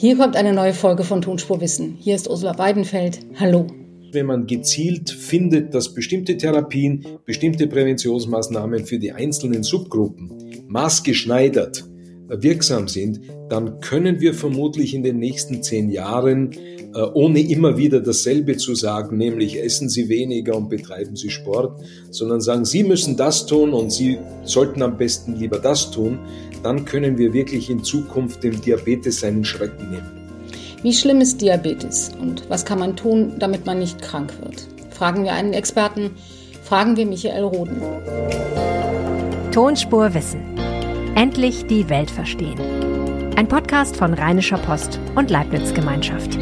Hier kommt eine neue Folge von Tonspur Wissen. Hier ist Ursula Weidenfeld. Hallo. Wenn man gezielt findet, dass bestimmte Therapien, bestimmte Präventionsmaßnahmen für die einzelnen Subgruppen maßgeschneidert wirksam sind, dann können wir vermutlich in den nächsten zehn Jahren, äh, ohne immer wieder dasselbe zu sagen, nämlich essen Sie weniger und betreiben Sie Sport, sondern sagen, Sie müssen das tun und Sie sollten am besten lieber das tun, dann können wir wirklich in Zukunft dem Diabetes seinen Schrecken nehmen. Wie schlimm ist Diabetes und was kann man tun, damit man nicht krank wird? Fragen wir einen Experten, fragen wir Michael Roden. Tonspur Wissen Endlich die Welt verstehen. Ein Podcast von Rheinischer Post und Leibniz Gemeinschaft.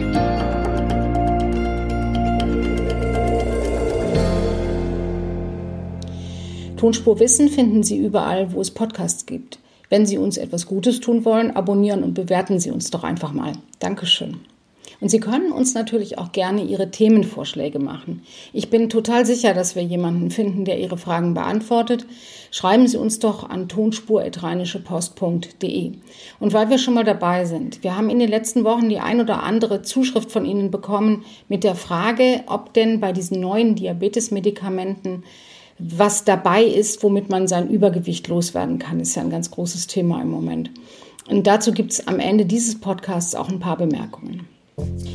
Tonspur Wissen finden Sie überall, wo es Podcasts gibt. Wenn Sie uns etwas Gutes tun wollen, abonnieren und bewerten Sie uns doch einfach mal. Dankeschön. Und Sie können uns natürlich auch gerne Ihre Themenvorschläge machen. Ich bin total sicher, dass wir jemanden finden, der Ihre Fragen beantwortet. Schreiben Sie uns doch an tonspur.rheinischepost.de. Und weil wir schon mal dabei sind, wir haben in den letzten Wochen die ein oder andere Zuschrift von Ihnen bekommen mit der Frage, ob denn bei diesen neuen Diabetesmedikamenten was dabei ist, womit man sein Übergewicht loswerden kann, ist ja ein ganz großes Thema im Moment. Und dazu gibt es am Ende dieses Podcasts auch ein paar Bemerkungen.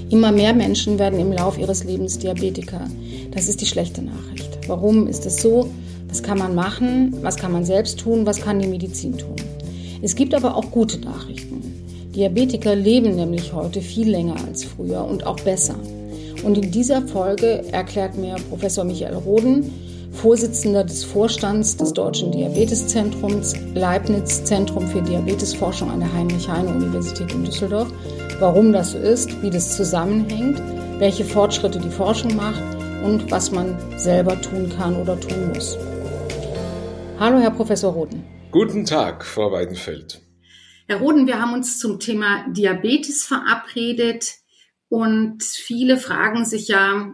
Immer mehr Menschen werden im Lauf ihres Lebens Diabetiker. Das ist die schlechte Nachricht. Warum ist es so? Was kann man machen? Was kann man selbst tun? Was kann die Medizin tun? Es gibt aber auch gute Nachrichten. Diabetiker leben nämlich heute viel länger als früher und auch besser. Und in dieser Folge erklärt mir Professor Michael Roden, Vorsitzender des Vorstands des Deutschen Diabeteszentrums, Leibniz Zentrum für Diabetesforschung an der Heinrich-Heine-Universität in Düsseldorf, warum das so ist, wie das zusammenhängt, welche Fortschritte die Forschung macht und was man selber tun kann oder tun muss. Hallo, Herr Professor Roden. Guten Tag, Frau Weidenfeld. Herr Roden, wir haben uns zum Thema Diabetes verabredet und viele fragen sich ja,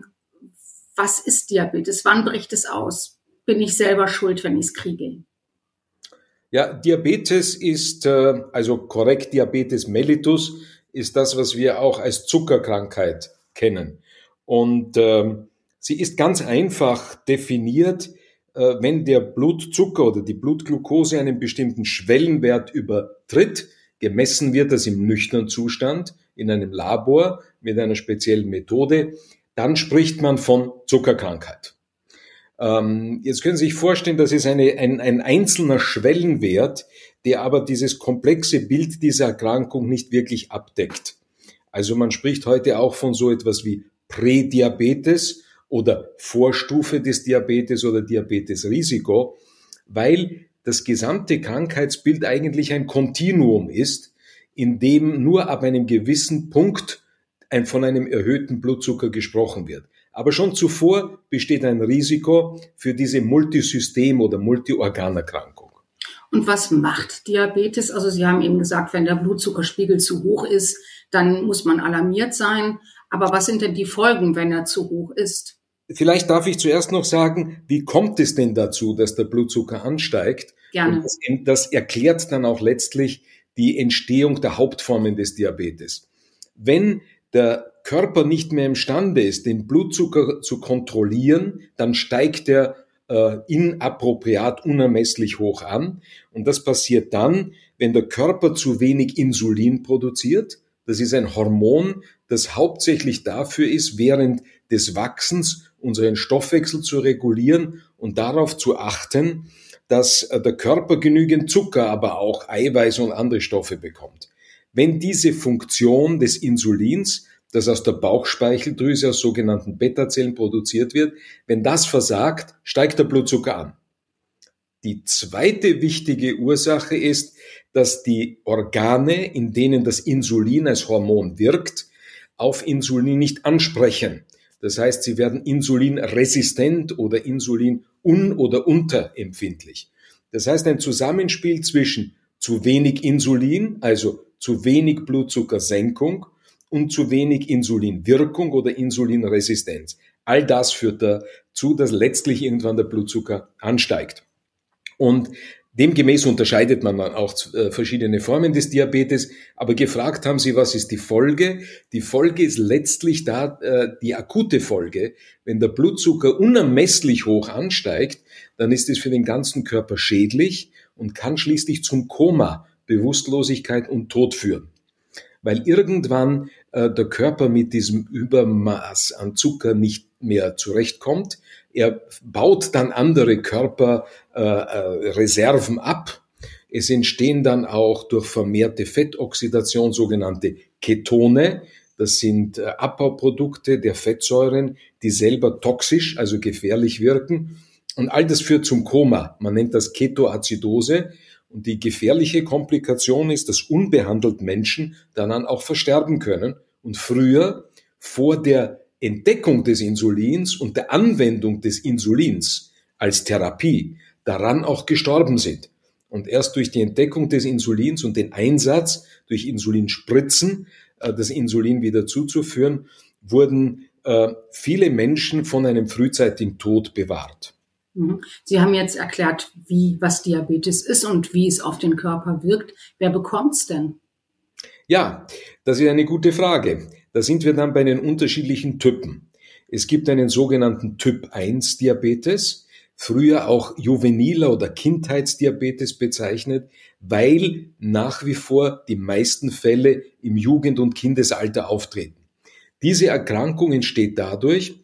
was ist Diabetes? Wann bricht es aus? Bin ich selber schuld, wenn ich es kriege? Ja, Diabetes ist, äh, also korrekt Diabetes mellitus, ist das, was wir auch als Zuckerkrankheit kennen. Und ähm, sie ist ganz einfach definiert, äh, wenn der Blutzucker oder die Blutglucose einen bestimmten Schwellenwert übertritt, gemessen wird das im nüchternen Zustand in einem Labor mit einer speziellen Methode, dann spricht man von Zuckerkrankheit. Ähm, jetzt können Sie sich vorstellen, das ist eine, ein, ein einzelner Schwellenwert, der aber dieses komplexe Bild dieser Erkrankung nicht wirklich abdeckt. Also man spricht heute auch von so etwas wie Prädiabetes oder Vorstufe des Diabetes oder Diabetesrisiko, weil das gesamte Krankheitsbild eigentlich ein Kontinuum ist, in dem nur ab einem gewissen Punkt ein, von einem erhöhten Blutzucker gesprochen wird. Aber schon zuvor besteht ein Risiko für diese Multisystem- oder Multiorganerkrankung. Und was macht Diabetes? Also Sie haben eben gesagt, wenn der Blutzuckerspiegel zu hoch ist, dann muss man alarmiert sein. Aber was sind denn die Folgen, wenn er zu hoch ist? Vielleicht darf ich zuerst noch sagen, wie kommt es denn dazu, dass der Blutzucker ansteigt? Gerne. Das, das erklärt dann auch letztlich die Entstehung der Hauptformen des Diabetes. Wenn der Körper nicht mehr imstande ist, den Blutzucker zu kontrollieren, dann steigt er äh, inappropriat unermesslich hoch an. Und das passiert dann, wenn der Körper zu wenig Insulin produziert. Das ist ein Hormon, das hauptsächlich dafür ist, während des Wachsens unseren Stoffwechsel zu regulieren und darauf zu achten, dass äh, der Körper genügend Zucker, aber auch Eiweiß und andere Stoffe bekommt. Wenn diese Funktion des Insulins, das aus der Bauchspeicheldrüse aus sogenannten Beta-Zellen produziert wird, wenn das versagt, steigt der Blutzucker an. Die zweite wichtige Ursache ist, dass die Organe, in denen das Insulin als Hormon wirkt, auf Insulin nicht ansprechen. Das heißt, sie werden insulinresistent oder insulin un- oder unterempfindlich. Das heißt, ein Zusammenspiel zwischen zu wenig Insulin, also zu wenig Blutzuckersenkung und zu wenig Insulinwirkung oder Insulinresistenz. All das führt dazu, dass letztlich irgendwann der Blutzucker ansteigt. Und Demgemäß unterscheidet man dann auch äh, verschiedene Formen des Diabetes, aber gefragt haben Sie, was ist die Folge? Die Folge ist letztlich da äh, die akute Folge. Wenn der Blutzucker unermesslich hoch ansteigt, dann ist es für den ganzen Körper schädlich und kann schließlich zum Koma, Bewusstlosigkeit und Tod führen. Weil irgendwann äh, der Körper mit diesem Übermaß an Zucker nicht mehr zurechtkommt er baut dann andere Körperreserven äh, ab. Es entstehen dann auch durch vermehrte Fettoxidation sogenannte Ketone. Das sind äh, Abbauprodukte der Fettsäuren, die selber toxisch, also gefährlich wirken. Und all das führt zum Koma. Man nennt das Ketoazidose. Und die gefährliche Komplikation ist, dass unbehandelt Menschen dann auch versterben können. Und früher, vor der Entdeckung des Insulins und der Anwendung des Insulins als Therapie daran auch gestorben sind. Und erst durch die Entdeckung des Insulins und den Einsatz durch Insulinspritzen, äh, das Insulin wieder zuzuführen, wurden äh, viele Menschen von einem frühzeitigen Tod bewahrt. Mhm. Sie haben jetzt erklärt, wie, was Diabetes ist und wie es auf den Körper wirkt. Wer bekommt's denn? Ja, das ist eine gute Frage. Da sind wir dann bei den unterschiedlichen Typen. Es gibt einen sogenannten Typ 1 Diabetes, früher auch juveniler oder Kindheitsdiabetes bezeichnet, weil nach wie vor die meisten Fälle im Jugend- und Kindesalter auftreten. Diese Erkrankung entsteht dadurch,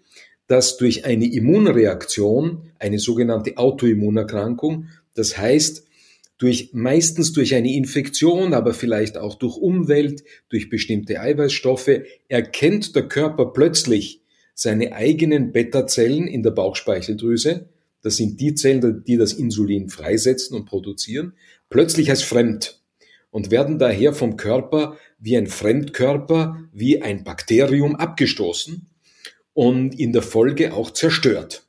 dass durch eine Immunreaktion, eine sogenannte Autoimmunerkrankung, das heißt, durch, meistens durch eine Infektion, aber vielleicht auch durch Umwelt, durch bestimmte Eiweißstoffe, erkennt der Körper plötzlich seine eigenen Beta-Zellen in der Bauchspeicheldrüse, das sind die Zellen, die das Insulin freisetzen und produzieren, plötzlich als fremd und werden daher vom Körper wie ein Fremdkörper, wie ein Bakterium abgestoßen und in der Folge auch zerstört.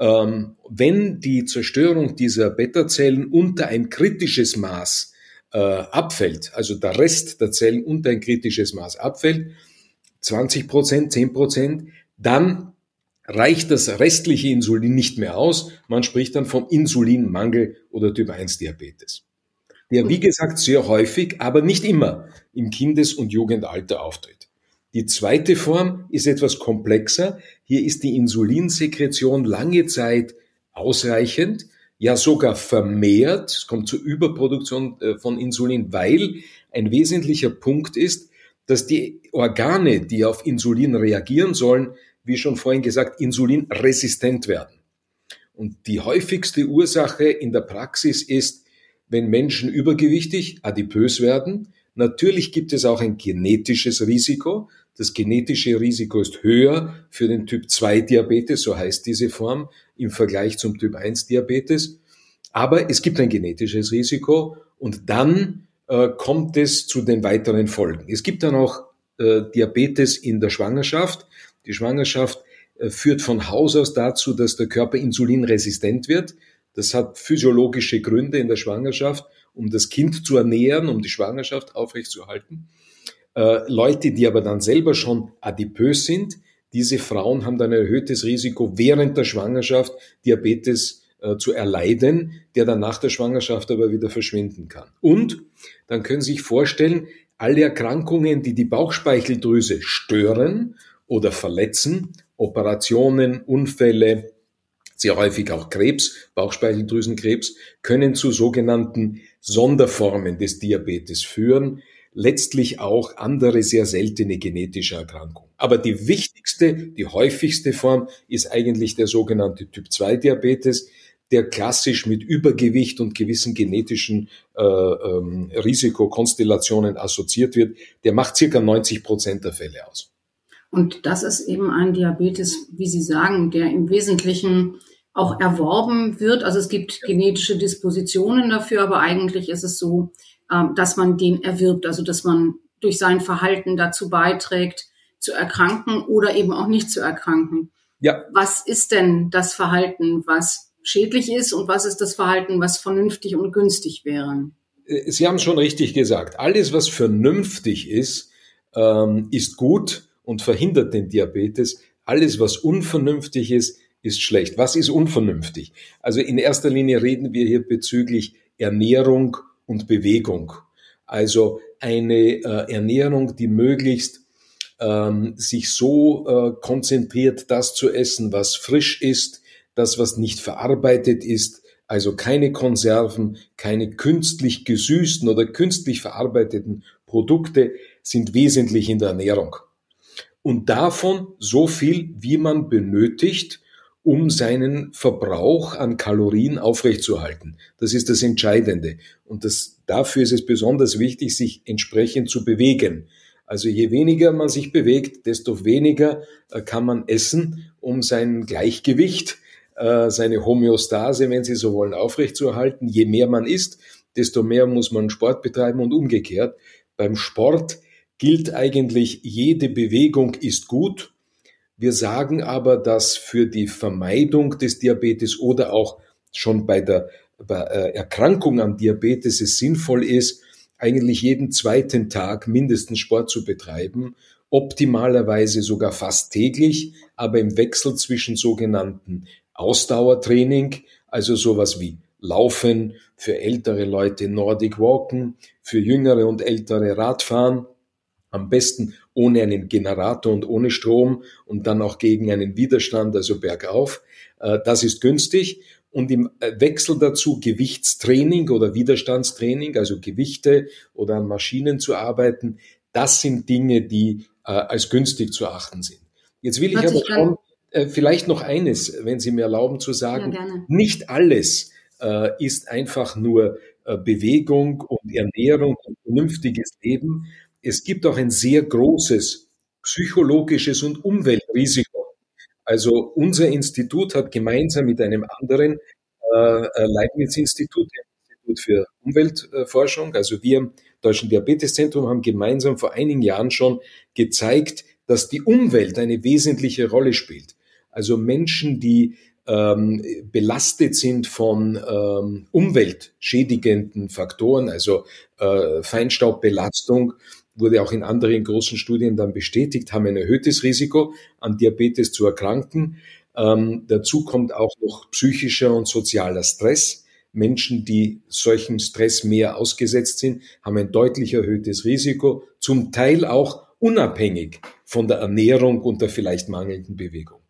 Ähm, wenn die Zerstörung dieser Beta-Zellen unter ein kritisches Maß äh, abfällt, also der Rest der Zellen unter ein kritisches Maß abfällt, 20 Prozent, 10 Prozent, dann reicht das restliche Insulin nicht mehr aus. Man spricht dann vom Insulinmangel oder Typ 1 Diabetes. Der, wie gesagt, sehr häufig, aber nicht immer im Kindes- und Jugendalter auftritt. Die zweite Form ist etwas komplexer. Hier ist die Insulinsekretion lange Zeit ausreichend, ja sogar vermehrt. Es kommt zur Überproduktion äh, von Insulin, weil ein wesentlicher Punkt ist, dass die Organe, die auf Insulin reagieren sollen, wie schon vorhin gesagt, insulinresistent werden. Und die häufigste Ursache in der Praxis ist, wenn Menschen übergewichtig, adipös werden. Natürlich gibt es auch ein genetisches Risiko. Das genetische Risiko ist höher für den Typ 2 Diabetes, so heißt diese Form, im Vergleich zum Typ 1 Diabetes. Aber es gibt ein genetisches Risiko und dann äh, kommt es zu den weiteren Folgen. Es gibt dann auch äh, Diabetes in der Schwangerschaft. Die Schwangerschaft äh, führt von Haus aus dazu, dass der Körper insulinresistent wird. Das hat physiologische Gründe in der Schwangerschaft, um das Kind zu ernähren, um die Schwangerschaft aufrechtzuerhalten. Äh, Leute, die aber dann selber schon adipös sind, diese Frauen haben dann ein erhöhtes Risiko, während der Schwangerschaft Diabetes äh, zu erleiden, der dann nach der Schwangerschaft aber wieder verschwinden kann. Und dann können Sie sich vorstellen, alle Erkrankungen, die die Bauchspeicheldrüse stören oder verletzen, Operationen, Unfälle, sehr häufig auch Krebs, Bauchspeicheldrüsenkrebs, können zu sogenannten Sonderformen des Diabetes führen, letztlich auch andere sehr seltene genetische Erkrankungen. Aber die wichtigste, die häufigste Form ist eigentlich der sogenannte Typ 2 Diabetes, der klassisch mit Übergewicht und gewissen genetischen äh, ähm, Risikokonstellationen assoziiert wird. Der macht circa 90 Prozent der Fälle aus. Und das ist eben ein Diabetes, wie Sie sagen, der im Wesentlichen auch erworben wird. Also es gibt genetische Dispositionen dafür, aber eigentlich ist es so, ähm, dass man den erwirbt, also dass man durch sein Verhalten dazu beiträgt, zu erkranken oder eben auch nicht zu erkranken. Ja. Was ist denn das Verhalten, was schädlich ist und was ist das Verhalten, was vernünftig und günstig wäre? Äh, Sie haben schon richtig gesagt. Alles, was vernünftig ist, ähm, ist gut und verhindert den Diabetes. Alles, was unvernünftig ist, ist schlecht. Was ist unvernünftig? Also in erster Linie reden wir hier bezüglich Ernährung und Bewegung. Also eine äh, Ernährung, die möglichst ähm, sich so äh, konzentriert, das zu essen, was frisch ist, das, was nicht verarbeitet ist, also keine Konserven, keine künstlich gesüßten oder künstlich verarbeiteten Produkte sind wesentlich in der Ernährung. Und davon so viel, wie man benötigt, um seinen Verbrauch an Kalorien aufrechtzuerhalten. Das ist das Entscheidende. Und das, dafür ist es besonders wichtig, sich entsprechend zu bewegen. Also je weniger man sich bewegt, desto weniger äh, kann man essen, um sein Gleichgewicht, äh, seine Homöostase, wenn Sie so wollen, aufrechtzuerhalten. Je mehr man isst, desto mehr muss man Sport betreiben und umgekehrt. Beim Sport gilt eigentlich, jede Bewegung ist gut, wir sagen aber, dass für die Vermeidung des Diabetes oder auch schon bei der äh, Erkrankung an Diabetes es sinnvoll ist, eigentlich jeden zweiten Tag mindestens Sport zu betreiben, optimalerweise sogar fast täglich, aber im Wechsel zwischen sogenannten Ausdauertraining, also sowas wie Laufen, für ältere Leute Nordic Walken, für jüngere und ältere Radfahren, am besten ohne einen Generator und ohne Strom und dann auch gegen einen Widerstand, also bergauf. Äh, das ist günstig. Und im äh, Wechsel dazu Gewichtstraining oder Widerstandstraining, also Gewichte oder an Maschinen zu arbeiten, das sind Dinge, die äh, als günstig zu achten sind. Jetzt will ich aber schon vielleicht noch eines, wenn Sie mir erlauben zu sagen, ja, nicht alles ist einfach nur Bewegung und Ernährung und vernünftiges Leben, es gibt auch ein sehr großes psychologisches und Umweltrisiko. Also unser Institut hat gemeinsam mit einem anderen äh, äh Leibniz-Institut, Institut für Umweltforschung, also wir im Deutschen Diabeteszentrum haben gemeinsam vor einigen Jahren schon gezeigt, dass die Umwelt eine wesentliche Rolle spielt. Also Menschen, die ähm, belastet sind von ähm, umweltschädigenden Faktoren, also äh, Feinstaubbelastung, wurde auch in anderen großen Studien dann bestätigt, haben ein erhöhtes Risiko, an Diabetes zu erkranken. Ähm, dazu kommt auch noch psychischer und sozialer Stress. Menschen, die solchem Stress mehr ausgesetzt sind, haben ein deutlich erhöhtes Risiko, zum Teil auch unabhängig von der Ernährung und der vielleicht mangelnden Bewegung.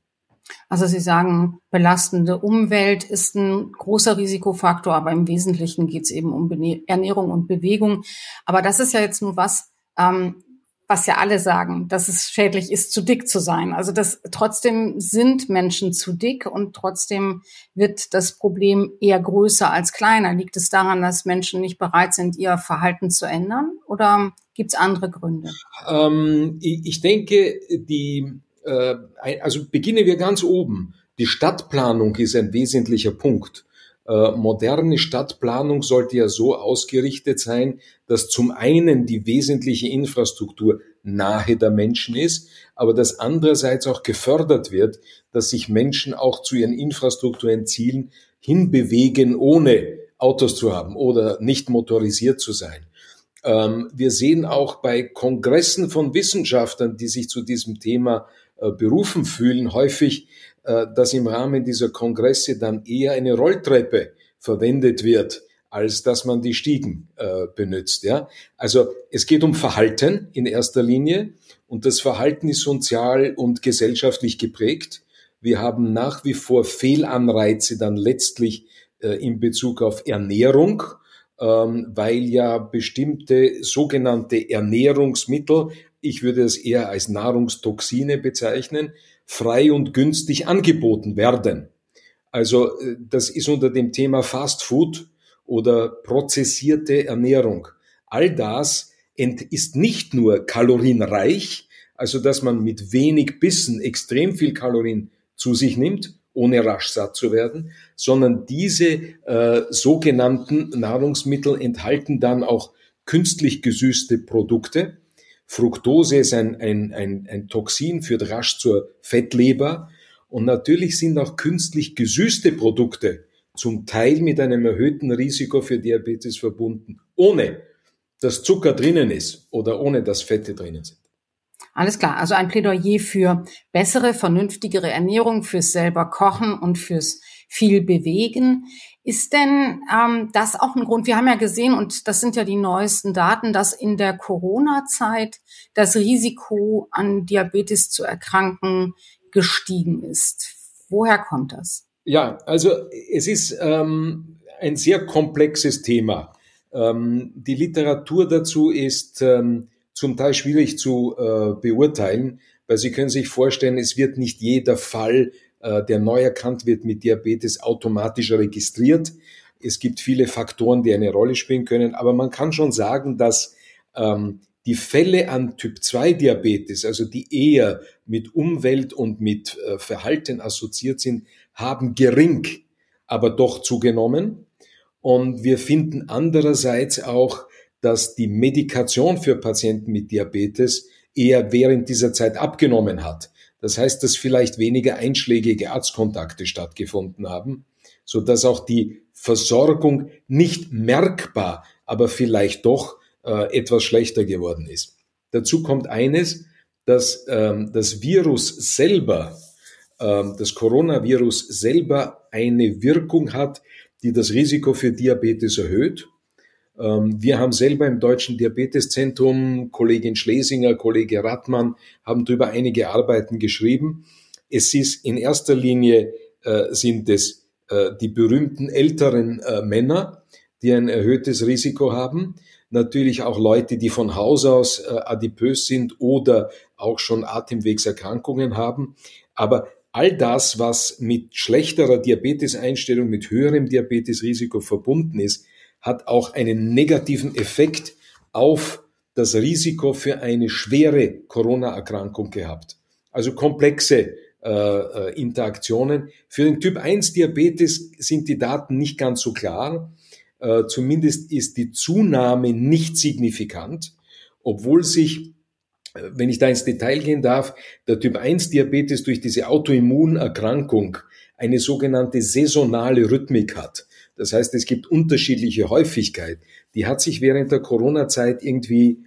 Also Sie sagen, belastende Umwelt ist ein großer Risikofaktor, aber im Wesentlichen geht es eben um Ernährung und Bewegung. Aber das ist ja jetzt nur was, ähm, was ja alle sagen, dass es schädlich ist, zu dick zu sein. Also das trotzdem sind Menschen zu dick und trotzdem wird das Problem eher größer als kleiner. Liegt es daran, dass Menschen nicht bereit sind, ihr Verhalten zu ändern oder gibt es andere Gründe? Ähm, ich denke, die, äh, also beginnen wir ganz oben. Die Stadtplanung ist ein wesentlicher Punkt. Äh, moderne Stadtplanung sollte ja so ausgerichtet sein, dass zum einen die wesentliche Infrastruktur nahe der Menschen ist, aber dass andererseits auch gefördert wird, dass sich Menschen auch zu ihren infrastrukturellen Zielen hinbewegen, ohne Autos zu haben oder nicht motorisiert zu sein. Ähm, wir sehen auch bei Kongressen von Wissenschaftlern, die sich zu diesem Thema berufen fühlen, häufig äh, dass im Rahmen dieser Kongresse dann eher eine Rolltreppe verwendet wird, als dass man die Stiegen äh, benutzt. Ja? Also es geht um Verhalten in erster Linie und das Verhalten ist sozial und gesellschaftlich geprägt. Wir haben nach wie vor Fehlanreize dann letztlich äh, in Bezug auf Ernährung, ähm, weil ja bestimmte sogenannte Ernährungsmittel, ich würde es eher als Nahrungstoxine bezeichnen, frei und günstig angeboten werden. Also äh, das ist unter dem Thema Fast Food oder prozessierte Ernährung. All das ist nicht nur kalorienreich, also dass man mit wenig Bissen extrem viel Kalorien zu sich nimmt, ohne rasch satt zu werden, sondern diese äh, sogenannten Nahrungsmittel enthalten dann auch künstlich gesüßte Produkte, Fructose ist ein, ein, ein, ein Toxin, führt rasch zur Fettleber. Und natürlich sind auch künstlich gesüßte Produkte zum Teil mit einem erhöhten Risiko für Diabetes verbunden, ohne dass Zucker drinnen ist oder ohne dass Fette drinnen sind. Alles klar. Also ein Plädoyer für bessere, vernünftigere Ernährung, fürs selber Kochen und fürs viel bewegen. Ist denn ähm, das auch ein Grund? Wir haben ja gesehen, und das sind ja die neuesten Daten, dass in der Corona-Zeit das Risiko an Diabetes zu erkranken gestiegen ist. Woher kommt das? Ja, also es ist ähm, ein sehr komplexes Thema. Ähm, die Literatur dazu ist ähm, zum Teil schwierig zu äh, beurteilen, weil Sie können sich vorstellen, es wird nicht jeder Fall, äh, der neu erkannt wird mit Diabetes, automatisch registriert. Es gibt viele Faktoren, die eine Rolle spielen können, aber man kann schon sagen, dass ähm, die Fälle an Typ-2-Diabetes, also die eher mit Umwelt und mit äh, Verhalten assoziiert sind, haben gering, aber doch zugenommen. Und wir finden andererseits auch, dass die Medikation für Patienten mit Diabetes eher während dieser Zeit abgenommen hat. Das heißt, dass vielleicht weniger einschlägige Arztkontakte stattgefunden haben, so dass auch die Versorgung nicht merkbar, aber vielleicht doch äh, etwas schlechter geworden ist. Dazu kommt eines, dass ähm, das Virus selber, ähm, das Coronavirus selber eine Wirkung hat, die das Risiko für Diabetes erhöht. Ähm, wir haben selber im Deutschen Diabeteszentrum, Kollegin Schlesinger, Kollege Rattmann, haben darüber einige Arbeiten geschrieben. Es ist in erster Linie äh, sind es äh, die berühmten älteren äh, Männer, die ein erhöhtes Risiko haben. Natürlich auch Leute, die von Haus aus adipös sind oder auch schon Atemwegserkrankungen haben. Aber all das, was mit schlechterer Diabeteseinstellung, mit höherem Diabetesrisiko verbunden ist, hat auch einen negativen Effekt auf das Risiko für eine schwere Corona-Erkrankung gehabt. Also komplexe äh, äh Interaktionen. Für den Typ 1 Diabetes sind die Daten nicht ganz so klar. Äh, zumindest ist die Zunahme nicht signifikant, obwohl sich äh, wenn ich da ins Detail gehen darf, der Typ 1 Diabetes durch diese Autoimmunerkrankung eine sogenannte saisonale Rhythmik hat. Das heißt, es gibt unterschiedliche Häufigkeit. Die hat sich während der Corona-Zeit irgendwie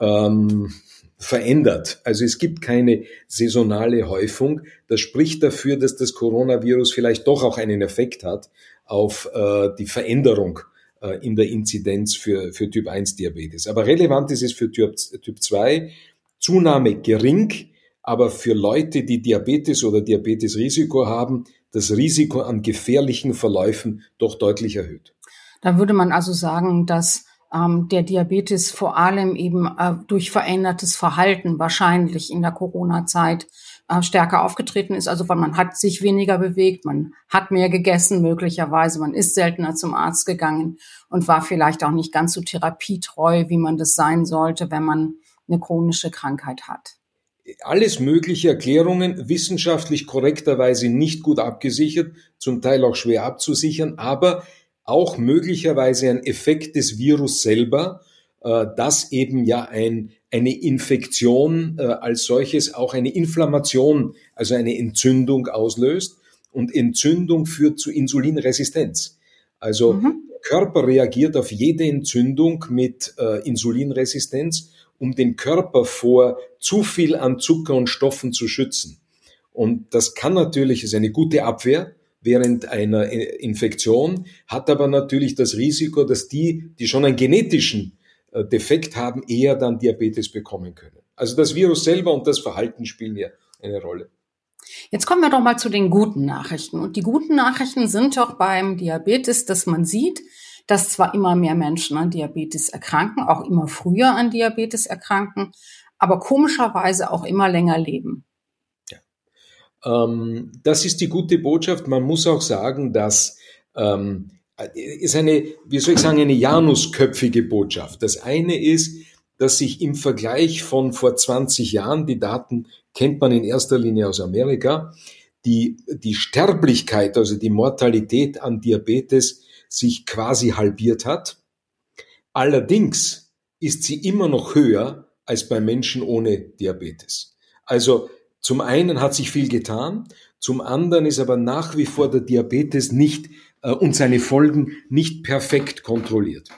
ähm, verändert. Also es gibt keine saisonale Häufung. Das spricht dafür, dass das Coronavirus vielleicht doch auch einen Effekt hat auf äh, die Veränderung äh, in der Inzidenz für, für Typ 1 Diabetes. Aber relevant ist es für Typ, typ 2. Zunahme gering, aber für Leute, die Diabetes oder Diabetesrisiko haben, das Risiko an gefährlichen Verläufen doch deutlich erhöht. Da würde man also sagen, dass ähm, der Diabetes vor allem eben äh, durch verändertes Verhalten wahrscheinlich in der Corona-Zeit äh, stärker aufgetreten ist. Also weil man hat sich weniger bewegt, man hat mehr gegessen möglicherweise, man ist seltener zum Arzt gegangen und war vielleicht auch nicht ganz so therapietreu, wie man das sein sollte, wenn man eine chronische Krankheit hat alles mögliche Erklärungen, wissenschaftlich korrekterweise nicht gut abgesichert, zum Teil auch schwer abzusichern, aber auch möglicherweise ein Effekt des Virus selber, äh, dass eben ja ein, eine Infektion äh, als solches auch eine Inflammation, also eine Entzündung auslöst. Und Entzündung führt zu Insulinresistenz. Also mhm. Körper reagiert auf jede Entzündung mit äh, Insulinresistenz um den Körper vor zu viel an Zucker und Stoffen zu schützen. Und das kann natürlich, ist eine gute Abwehr während einer Infektion, hat aber natürlich das Risiko, dass die, die schon einen genetischen äh, Defekt haben, eher dann Diabetes bekommen können. Also das Virus selber und das Verhalten spielen hier eine Rolle. Jetzt kommen wir doch mal zu den guten Nachrichten. Und die guten Nachrichten sind doch beim Diabetes, dass man sieht, dass zwar immer mehr Menschen an Diabetes erkranken, auch immer früher an Diabetes erkranken, aber komischerweise auch immer länger leben. Ja. Ähm, das ist die gute Botschaft. Man muss auch sagen, dass ähm, ist eine, wie soll ich sagen, eine janusköpfige Botschaft. Das eine ist, dass sich im Vergleich von vor 20 Jahren, die Daten kennt man in erster Linie aus Amerika, die, die Sterblichkeit, also die Mortalität an Diabetes sich quasi halbiert hat. Allerdings ist sie immer noch höher als bei Menschen ohne Diabetes. Also zum einen hat sich viel getan, zum anderen ist aber nach wie vor der Diabetes nicht äh, und seine Folgen nicht perfekt kontrolliert.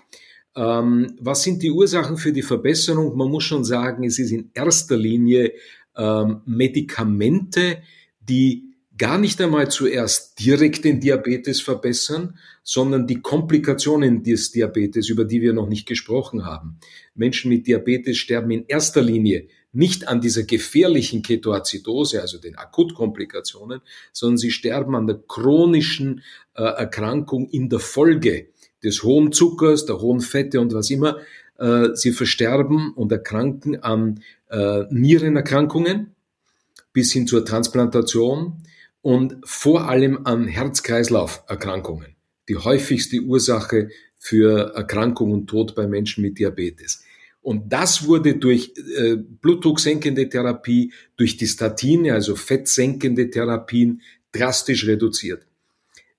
Ähm, was sind die Ursachen für die Verbesserung? Man muss schon sagen, es ist in erster Linie ähm, Medikamente, die gar nicht einmal zuerst direkt den Diabetes verbessern, sondern die Komplikationen des Diabetes, über die wir noch nicht gesprochen haben. Menschen mit Diabetes sterben in erster Linie nicht an dieser gefährlichen Ketoazidose, also den Akutkomplikationen, sondern sie sterben an der chronischen äh, Erkrankung in der Folge des hohen Zuckers, der hohen Fette und was immer. Äh, sie versterben und erkranken an äh, Nierenerkrankungen bis hin zur Transplantation und vor allem an Herz-Kreislauf-Erkrankungen. Die häufigste Ursache für Erkrankung und Tod bei Menschen mit Diabetes. Und das wurde durch äh, blutdrucksenkende Therapie, durch die Statine, also fettsenkende Therapien, drastisch reduziert.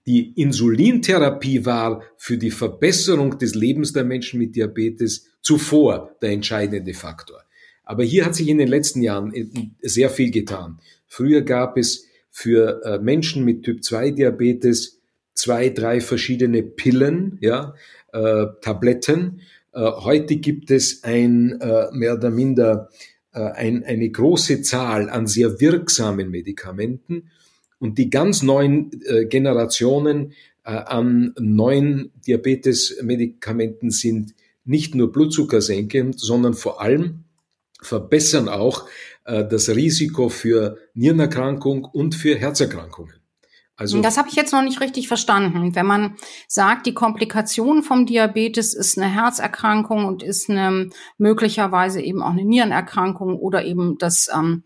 Die Insulintherapie war für die Verbesserung des Lebens der Menschen mit Diabetes zuvor der entscheidende Faktor. Aber hier hat sich in den letzten Jahren äh, sehr viel getan. Früher gab es für äh, Menschen mit Typ 2 Diabetes zwei, drei verschiedene Pillen, ja, äh, Tabletten. Äh, heute gibt es ein äh, mehr oder minder äh, ein, eine große Zahl an sehr wirksamen Medikamenten und die ganz neuen äh, Generationen an neuen Diabetes-Medikamenten sind nicht nur Blutzucker senken, sondern vor allem verbessern auch das Risiko für Nierenerkrankung und für Herzerkrankungen. Also das habe ich jetzt noch nicht richtig verstanden. Wenn man sagt, die Komplikation vom Diabetes ist eine Herzerkrankung und ist eine möglicherweise eben auch eine Nierenerkrankung oder eben das ähm,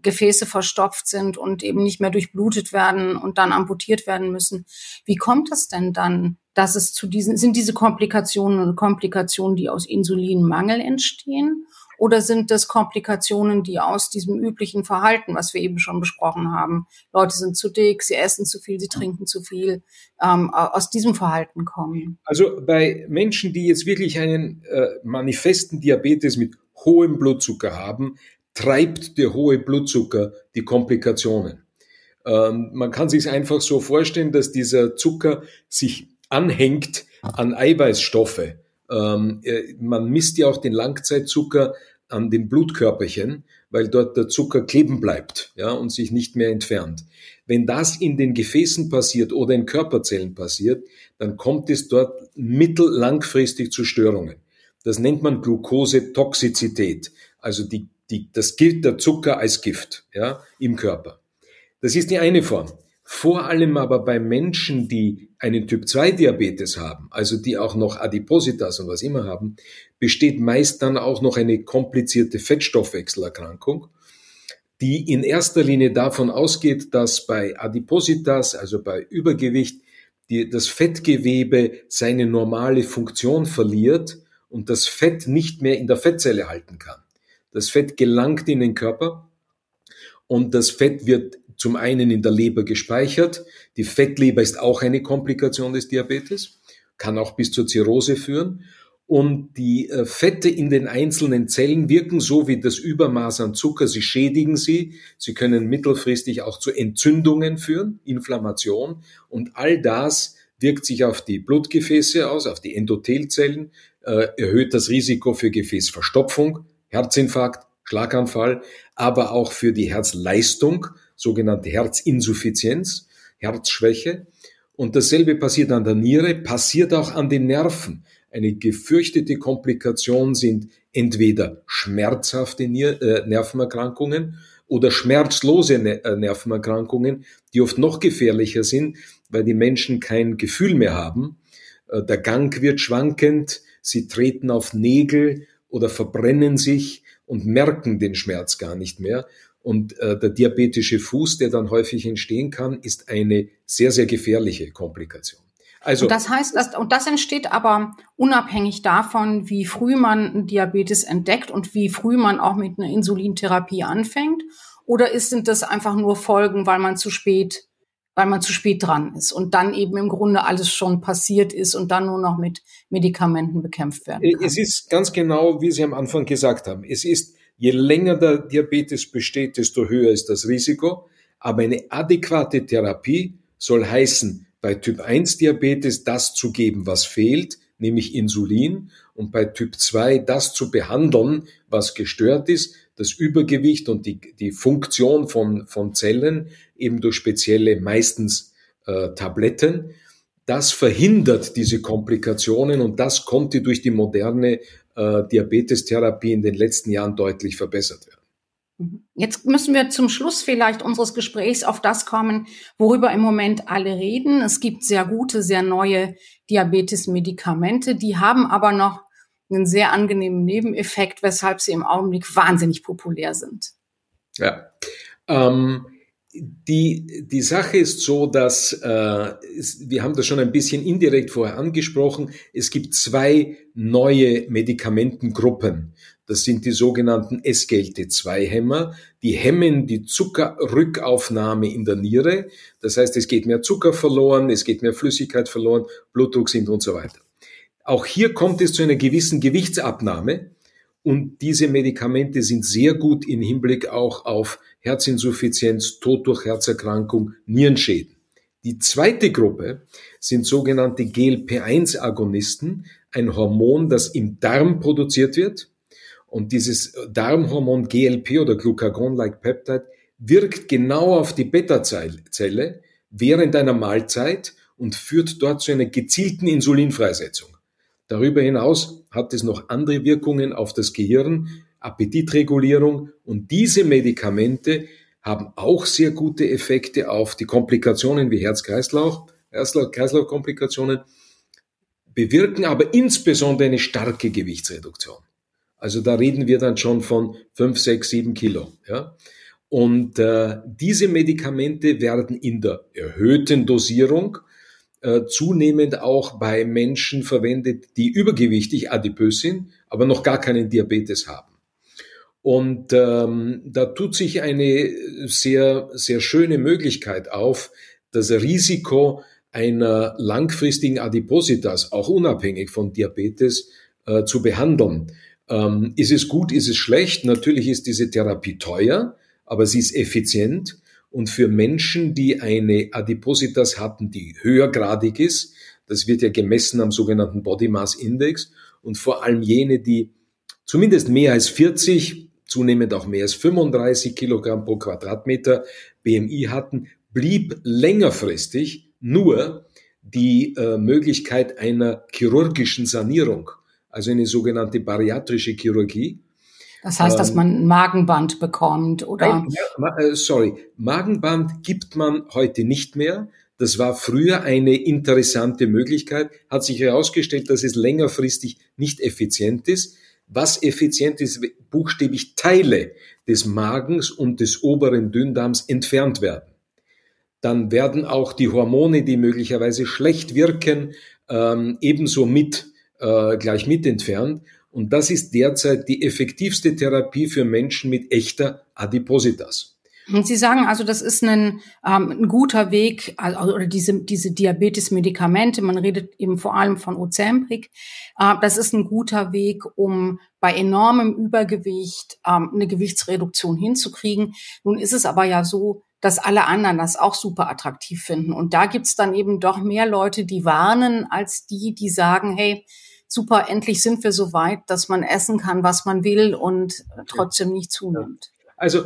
Gefäße verstopft sind und eben nicht mehr durchblutet werden und dann amputiert werden müssen. Wie kommt es denn dann, dass es zu diesen, sind diese Komplikationen und Komplikationen, die aus Insulinmangel entstehen? Oder sind das Komplikationen, die aus diesem üblichen Verhalten, was wir eben schon besprochen haben, Leute sind zu dick, sie essen zu viel, sie trinken zu viel, ähm, aus diesem Verhalten kommen? Also bei Menschen, die jetzt wirklich einen äh, manifesten Diabetes mit hohem Blutzucker haben, treibt der hohe Blutzucker die Komplikationen. Ähm, man kann sich einfach so vorstellen, dass dieser Zucker sich anhängt an Eiweißstoffe ähm, äh, man misst ja auch den Langzeitzucker an den Blutkörperchen, weil dort der Zucker kleben bleibt ja, und sich nicht mehr entfernt. Wenn das in den Gefäßen passiert oder in Körperzellen passiert, dann kommt es dort mittellangfristig zu Störungen. Das nennt man Glukosetoxizität, also die, die, das gilt der Zucker als Gift ja, im Körper. Das ist die eine Form. Vor allem aber bei Menschen, die einen Typ-2-Diabetes haben, also die auch noch Adipositas und was immer haben, besteht meist dann auch noch eine komplizierte Fettstoffwechselerkrankung, die in erster Linie davon ausgeht, dass bei Adipositas, also bei Übergewicht, die, das Fettgewebe seine normale Funktion verliert und das Fett nicht mehr in der Fettzelle halten kann. Das Fett gelangt in den Körper und das Fett wird zum einen in der Leber gespeichert. Die Fettleber ist auch eine Komplikation des Diabetes, kann auch bis zur Zirrhose führen. Und die äh, Fette in den einzelnen Zellen wirken so wie das Übermaß an Zucker. Sie schädigen sie. Sie können mittelfristig auch zu Entzündungen führen, Inflammation. Und all das wirkt sich auf die Blutgefäße aus, auf die Endothelzellen, äh, erhöht das Risiko für Gefäßverstopfung, Herzinfarkt, Schlaganfall, aber auch für die Herzleistung, sogenannte Herzinsuffizienz, Herzschwäche. Und dasselbe passiert an der Niere, passiert auch an den Nerven. Eine gefürchtete Komplikation sind entweder schmerzhafte äh, Nervenerkrankungen oder schmerzlose äh, Nervenerkrankungen, die oft noch gefährlicher sind, weil die Menschen kein Gefühl mehr haben. Äh, der Gang wird schwankend, sie treten auf Nägel oder verbrennen sich und merken den Schmerz gar nicht mehr. Und äh, der diabetische Fuß, der dann häufig entstehen kann, ist eine sehr, sehr gefährliche Komplikation. Also, und das heißt, dass, und das entsteht aber unabhängig davon, wie früh man Diabetes entdeckt und wie früh man auch mit einer Insulintherapie anfängt. Oder ist, sind das einfach nur Folgen, weil man zu spät, weil man zu spät dran ist und dann eben im Grunde alles schon passiert ist und dann nur noch mit Medikamenten bekämpft werden kann? Es ist ganz genau, wie Sie am Anfang gesagt haben. Es ist Je länger der Diabetes besteht, desto höher ist das Risiko. Aber eine adäquate Therapie soll heißen, bei Typ 1 Diabetes das zu geben, was fehlt, nämlich Insulin, und bei Typ 2 das zu behandeln, was gestört ist, das Übergewicht und die, die Funktion von, von Zellen eben durch spezielle, meistens äh, Tabletten. Das verhindert diese Komplikationen und das konnte durch die moderne äh, Diabetestherapie in den letzten Jahren deutlich verbessert werden. Mhm. Jetzt müssen wir zum Schluss vielleicht unseres Gesprächs auf das kommen, worüber im Moment alle reden. Es gibt sehr gute, sehr neue Diabetes-Medikamente, die haben aber noch einen sehr angenehmen Nebeneffekt, weshalb sie im Augenblick wahnsinnig populär sind. Ja. Ähm, die, die Sache ist so, dass äh, wir haben das schon ein bisschen indirekt vorher angesprochen. Es gibt zwei neue Medikamentengruppen. Das sind die sogenannten SGLT2-Hämmer. Die hemmen die Zuckerrückaufnahme in der Niere. Das heißt, es geht mehr Zucker verloren, es geht mehr Flüssigkeit verloren, Blutdruck sinkt und so weiter. Auch hier kommt es zu einer gewissen Gewichtsabnahme. Und diese Medikamente sind sehr gut im Hinblick auch auf Herzinsuffizienz, Tod durch Herzerkrankung, Nierenschäden. Die zweite Gruppe sind sogenannte GLP-1-Agonisten, ein Hormon, das im Darm produziert wird. Und dieses Darmhormon GLP oder Glucagon-like Peptide wirkt genau auf die Beta-Zelle während einer Mahlzeit und führt dort zu einer gezielten Insulinfreisetzung. Darüber hinaus hat es noch andere Wirkungen auf das Gehirn, Appetitregulierung und diese Medikamente haben auch sehr gute Effekte auf die Komplikationen wie Herz-Kreislauf, Kreislauf-Komplikationen, bewirken aber insbesondere eine starke Gewichtsreduktion. Also da reden wir dann schon von 5, 6, 7 Kilo. Ja? Und äh, diese Medikamente werden in der erhöhten Dosierung äh, zunehmend auch bei Menschen verwendet, die übergewichtig, adipös sind, aber noch gar keinen Diabetes haben. Und ähm, da tut sich eine sehr, sehr schöne Möglichkeit auf, das Risiko einer langfristigen Adipositas, auch unabhängig von Diabetes, äh, zu behandeln. Ähm, ist es gut, ist es schlecht? Natürlich ist diese Therapie teuer, aber sie ist effizient und für Menschen, die eine Adipositas hatten, die höhergradig ist, das wird ja gemessen am sogenannten Body Mass Index und vor allem jene, die zumindest mehr als 40, zunehmend auch mehr als 35 Kilogramm pro Quadratmeter BMI hatten, blieb längerfristig nur die äh, Möglichkeit einer chirurgischen Sanierung, also eine sogenannte bariatrische Chirurgie. Das heißt, dass ähm, man ein Magenband bekommt oder? Nein, äh, sorry, Magenband gibt man heute nicht mehr. Das war früher eine interessante Möglichkeit, hat sich herausgestellt, dass es längerfristig nicht effizient ist. Was effizient ist, buchstäblich Teile des Magens und des oberen Dünndarms entfernt werden. Dann werden auch die Hormone, die möglicherweise schlecht wirken, ähm, ebenso mit äh, gleich mit entfernt. Und das ist derzeit die effektivste Therapie für Menschen mit echter Adipositas. Und Sie sagen also, das ist ein, ähm, ein guter Weg, also, oder diese, diese Diabetes-Medikamente, man redet eben vor allem von Ozempic, äh, das ist ein guter Weg, um bei enormem Übergewicht ähm, eine Gewichtsreduktion hinzukriegen. Nun ist es aber ja so, dass alle anderen das auch super attraktiv finden. Und da gibt's dann eben doch mehr Leute, die warnen, als die, die sagen, hey, super, endlich sind wir so weit, dass man essen kann, was man will und trotzdem nicht zunimmt. Also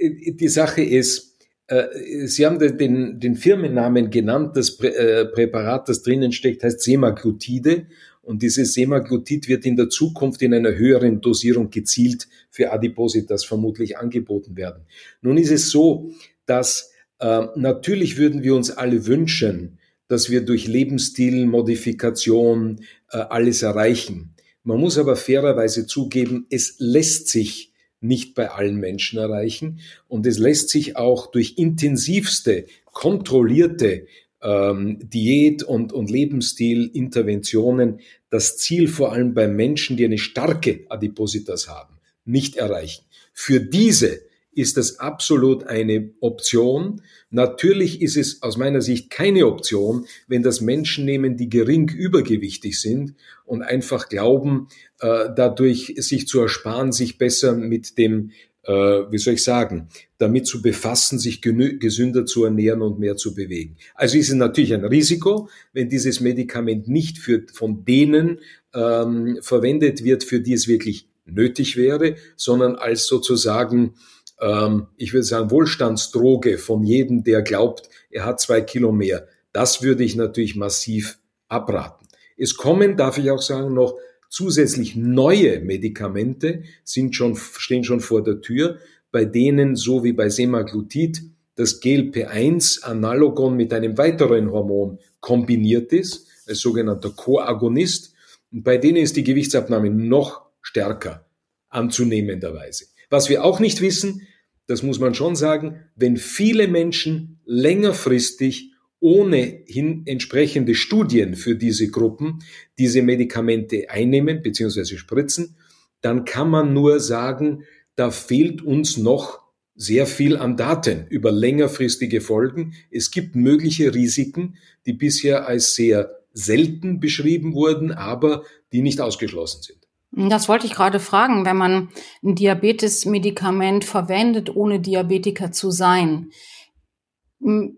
die Sache ist, äh, Sie haben den, den Firmennamen genannt, das äh, Präparat, das drinnen steckt, heißt Semaglutide. Und dieses Semaglutid wird in der Zukunft in einer höheren Dosierung gezielt für Adipositas vermutlich angeboten werden. Nun ist es so, dass äh, natürlich würden wir uns alle wünschen, dass wir durch Lebensstilmodifikation äh, alles erreichen. Man muss aber fairerweise zugeben, es lässt sich nicht bei allen Menschen erreichen und es lässt sich auch durch intensivste, kontrollierte ähm, Diät- und, und Lebensstilinterventionen das Ziel vor allem bei Menschen, die eine starke Adipositas haben, nicht erreichen. Für diese ist das absolut eine Option. Natürlich ist es aus meiner Sicht keine Option, wenn das Menschen nehmen, die gering übergewichtig sind und einfach glauben, äh, dadurch sich zu ersparen, sich besser mit dem äh, wie soll ich sagen, damit zu befassen, sich gesünder zu ernähren und mehr zu bewegen. Also ist es natürlich ein Risiko, wenn dieses Medikament nicht für, von denen ähm, verwendet wird, für die es wirklich nötig wäre, sondern als sozusagen, ähm, ich würde sagen, Wohlstandsdroge von jedem, der glaubt, er hat zwei Kilo mehr. Das würde ich natürlich massiv abraten. Es kommen, darf ich auch sagen, noch zusätzlich neue Medikamente sind schon, stehen schon vor der Tür, bei denen, so wie bei Semaglutid, das GLP-1-Analogon mit einem weiteren Hormon kombiniert ist, als sogenannter Koagonist. Und bei denen ist die Gewichtsabnahme noch stärker anzunehmenderweise. Was wir auch nicht wissen, das muss man schon sagen, wenn viele Menschen längerfristig ohnehin entsprechende Studien für diese Gruppen diese Medikamente einnehmen bzw. spritzen, dann kann man nur sagen, da fehlt uns noch sehr viel an Daten über längerfristige Folgen. Es gibt mögliche Risiken, die bisher als sehr selten beschrieben wurden, aber die nicht ausgeschlossen sind. Das wollte ich gerade fragen, wenn man ein Diabetesmedikament verwendet, ohne Diabetiker zu sein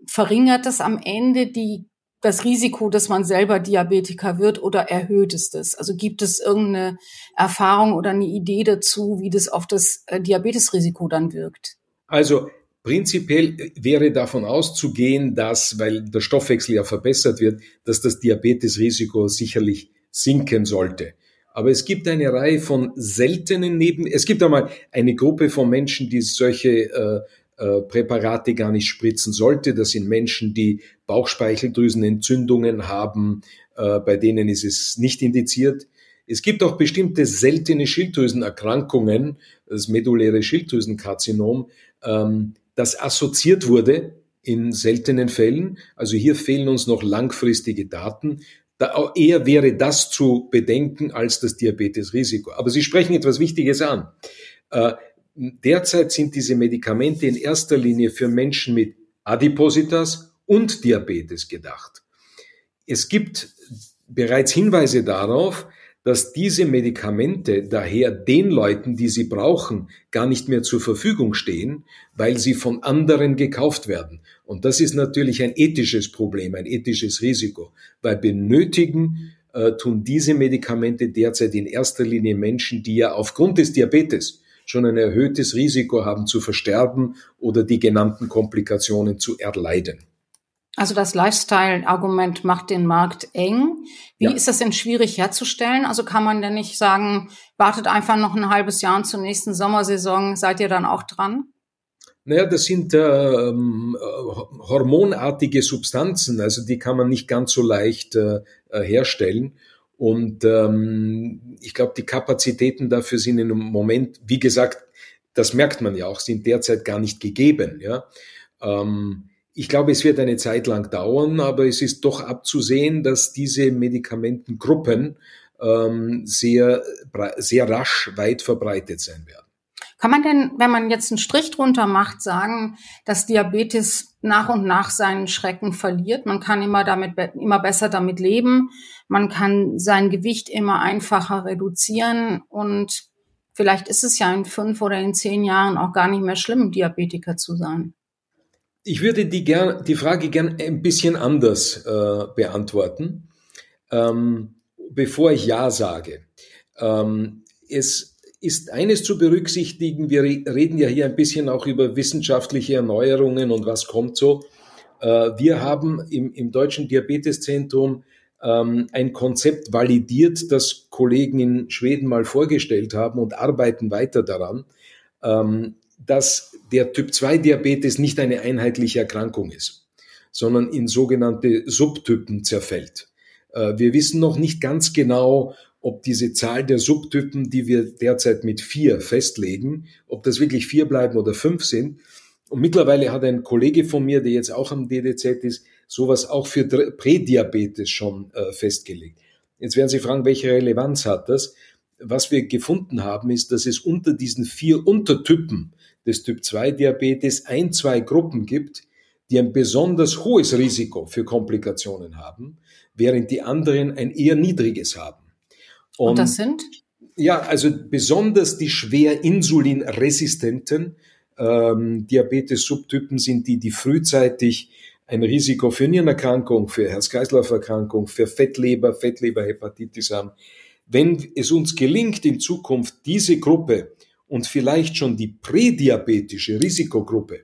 verringert das am Ende die, das Risiko, dass man selber Diabetiker wird oder erhöht es das? Also gibt es irgendeine Erfahrung oder eine Idee dazu, wie das auf das äh, Diabetesrisiko dann wirkt? Also Prinzipiell wäre davon auszugehen, dass, weil der Stoffwechsel ja verbessert wird, dass das Diabetesrisiko sicherlich sinken sollte. Aber es gibt eine Reihe von seltenen Neben, es gibt einmal eine Gruppe von Menschen, die solche äh, äh, Präparate gar nicht spritzen sollte. Das sind Menschen, die Bauchspeicheldrüsenentzündungen haben, äh, bei denen ist es nicht indiziert. Es gibt auch bestimmte seltene Schilddrüsenerkrankungen, das medulläre Schilddrüsenkarzinom, ähm, das assoziiert wurde in seltenen Fällen. Also hier fehlen uns noch langfristige Daten. Da eher wäre das zu bedenken als das Diabetesrisiko. Aber Sie sprechen etwas Wichtiges an. Äh, Derzeit sind diese Medikamente in erster Linie für Menschen mit Adipositas und Diabetes gedacht. Es gibt bereits Hinweise darauf, dass diese Medikamente daher den Leuten, die sie brauchen, gar nicht mehr zur Verfügung stehen, weil sie von anderen gekauft werden. Und das ist natürlich ein ethisches Problem, ein ethisches Risiko, weil benötigen äh, tun diese Medikamente derzeit in erster Linie Menschen, die ja aufgrund des Diabetes schon ein erhöhtes Risiko haben zu versterben oder die genannten Komplikationen zu erleiden. Also das Lifestyle-Argument macht den Markt eng. Wie ja. ist das denn schwierig herzustellen? Also kann man denn nicht sagen, wartet einfach noch ein halbes Jahr und zur nächsten Sommersaison seid ihr dann auch dran? Naja, das sind ähm, hormonartige Substanzen, also die kann man nicht ganz so leicht äh, herstellen. Und ähm, ich glaube, die Kapazitäten dafür sind im Moment, wie gesagt, das merkt man ja auch, sind derzeit gar nicht gegeben. Ja. Ähm, ich glaube, es wird eine Zeit lang dauern, aber es ist doch abzusehen, dass diese Medikamentengruppen ähm, sehr, sehr rasch weit verbreitet sein werden. Kann man denn, wenn man jetzt einen Strich drunter macht, sagen, dass Diabetes nach und nach seinen Schrecken verliert? Man kann immer damit, immer besser damit leben. Man kann sein Gewicht immer einfacher reduzieren und vielleicht ist es ja in fünf oder in zehn Jahren auch gar nicht mehr schlimm, Diabetiker zu sein. Ich würde die, gern, die Frage gern ein bisschen anders äh, beantworten, ähm, bevor ich Ja sage. Ähm, es ist eines zu berücksichtigen. Wir reden ja hier ein bisschen auch über wissenschaftliche Erneuerungen und was kommt so. Äh, wir haben im, im Deutschen Diabeteszentrum ähm, ein Konzept validiert, das Kollegen in Schweden mal vorgestellt haben und arbeiten weiter daran, ähm, dass der Typ-2-Diabetes nicht eine einheitliche Erkrankung ist, sondern in sogenannte Subtypen zerfällt. Äh, wir wissen noch nicht ganz genau, ob diese Zahl der Subtypen, die wir derzeit mit vier festlegen, ob das wirklich vier bleiben oder fünf sind. Und mittlerweile hat ein Kollege von mir, der jetzt auch am DDZ ist, sowas auch für Prädiabetes schon äh, festgelegt. Jetzt werden Sie fragen, welche Relevanz hat das? Was wir gefunden haben, ist, dass es unter diesen vier Untertypen des Typ-2-Diabetes ein, zwei Gruppen gibt, die ein besonders hohes Risiko für Komplikationen haben, während die anderen ein eher niedriges haben. Und, und das sind? Ja, also besonders die schwer insulinresistenten ähm, Diabetes-Subtypen sind die, die frühzeitig ein Risiko für Nierenerkrankung, für Herz-Kreislauf-Erkrankung, für Fettleber, Fettleberhepatitis haben. Wenn es uns gelingt, in Zukunft diese Gruppe und vielleicht schon die prädiabetische Risikogruppe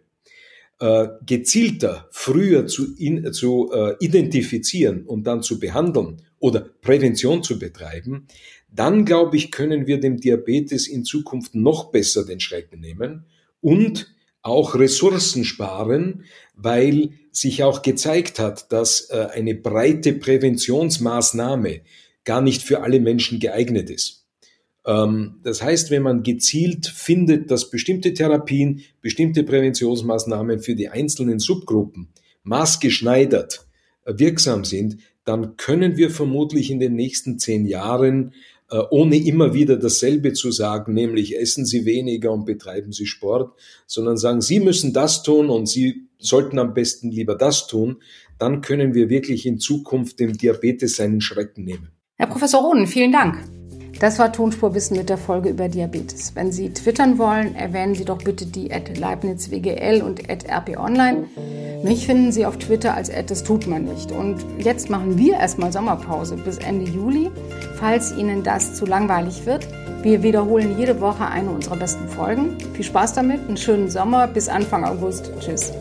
äh, gezielter, früher zu, in, zu äh, identifizieren und dann zu behandeln oder Prävention zu betreiben, dann glaube ich, können wir dem Diabetes in Zukunft noch besser den Schrecken nehmen und auch Ressourcen sparen, weil sich auch gezeigt hat, dass äh, eine breite Präventionsmaßnahme gar nicht für alle Menschen geeignet ist. Ähm, das heißt, wenn man gezielt findet, dass bestimmte Therapien, bestimmte Präventionsmaßnahmen für die einzelnen Subgruppen maßgeschneidert äh, wirksam sind, dann können wir vermutlich in den nächsten zehn Jahren äh, ohne immer wieder dasselbe zu sagen, nämlich essen Sie weniger und betreiben Sie Sport, sondern sagen, Sie müssen das tun und Sie sollten am besten lieber das tun, dann können wir wirklich in Zukunft dem Diabetes seinen Schrecken nehmen. Herr Professor Rohnen, vielen Dank. Das war Tonspurwissen mit der Folge über Diabetes. Wenn Sie twittern wollen, erwähnen Sie doch bitte die at LeibnizWGL und at rponline. Mich finden Sie auf Twitter als at das tut man nicht. Und jetzt machen wir erstmal Sommerpause bis Ende Juli, falls Ihnen das zu langweilig wird. Wir wiederholen jede Woche eine unserer besten Folgen. Viel Spaß damit, einen schönen Sommer bis Anfang August. Tschüss.